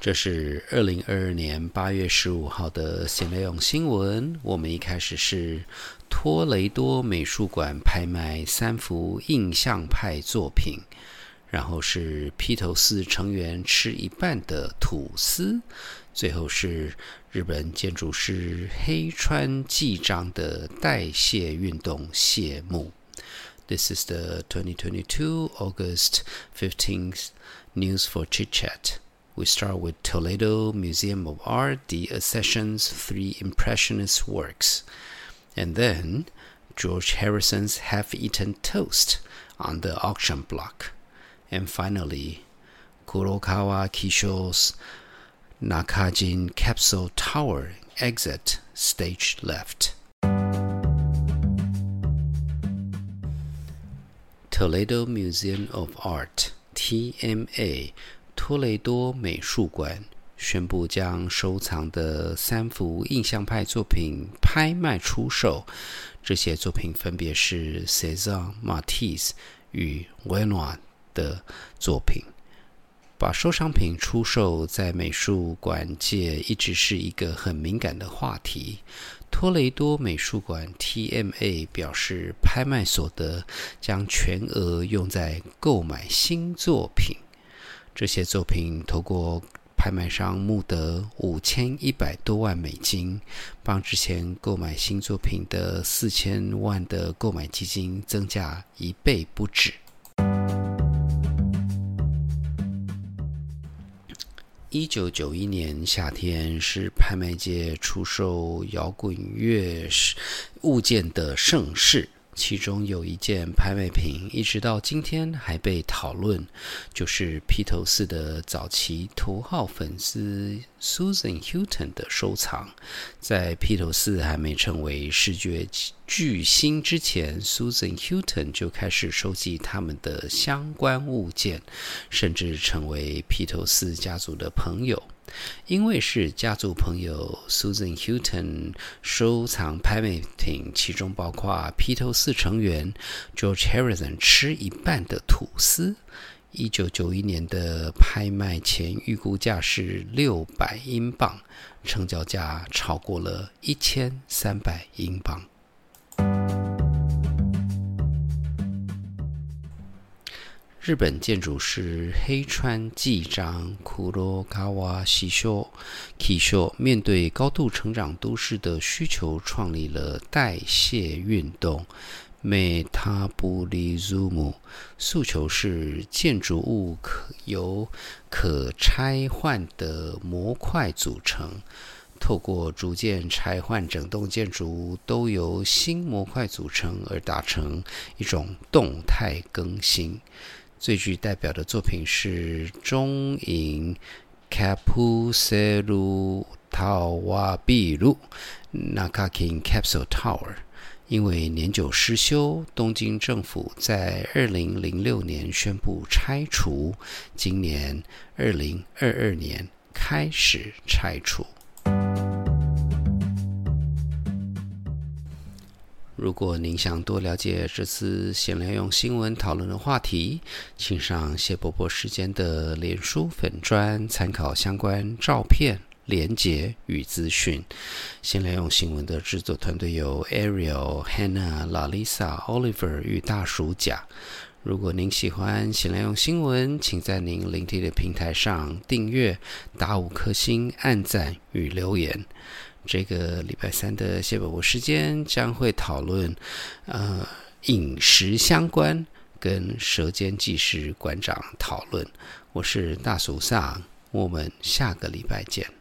这是二零二二年八月十五号的新内容新闻。我们一开始是托雷多美术馆拍卖三幅印象派作品，然后是披头四成员吃一半的吐司，最后是日本建筑师黑川纪章的代谢运动谢幕。This is the 2022 August 15th news for Chit Chat. We start with Toledo Museum of Art, the Accession's three Impressionist works, and then George Harrison's Half Eaten Toast on the auction block, and finally Kurokawa Kisho's Nakajin Capsule Tower exit stage left. Toledo Museum of Art TMA 托雷多美术馆宣布将收藏的三幅印象派作品拍卖出售。这些作品分别是 Cesar Matisse 与 Renoir 的作品。把收藏品出售在美术馆界一直是一个很敏感的话题。托雷多美术馆 （TMA） 表示，拍卖所得将全额用在购买新作品。这些作品透过拍卖商募得五千一百多万美金，帮之前购买新作品的四千万的购买基金增加一倍不止。一九九一年夏天是拍卖界出售摇滚乐物件的盛世。其中有一件拍卖品，一直到今天还被讨论，就是披头士的早期头号粉丝 Susan Hilton 的收藏。在披头士还没成为视觉巨星之前，Susan Hilton 就开始收集他们的相关物件，甚至成为披头士家族的朋友。因为是家族朋友，Susan Hilton 收藏拍卖品，其中包括披头士成员 George Harrison 吃一半的吐司。一九九一年的拍卖前预估价是六百英镑，成交价超过了一千三百英镑。日本建筑师黑川纪章 （Kurokawa Kisho） 面对高度成长都市的需求，创立了代谢运动 （Metabolism）。诉求是建筑物可由可拆换的模块组成，透过逐渐拆换整栋建筑物都由新模块组成，而达成一种动态更新。最具代表的作品是中影 Capsule Tower Nakakin Capsule Tower，因为年久失修，东京政府在二零零六年宣布拆除，今年二零二二年开始拆除。如果您想多了解这次闲聊用新闻讨论的话题，请上谢伯伯时间的脸书粉专参考相关照片、连结与资讯。闲聊用新闻的制作团队有 Ariel、Hannah、Lalisa、Oliver 与大鼠甲。如果您喜欢闲聊用新闻，请在您聆听的平台上订阅、打五颗星、按赞与留言。这个礼拜三的谢伯伯时间将会讨论，呃，饮食相关跟舌尖技师馆长讨论。我是大俗上，我们下个礼拜见。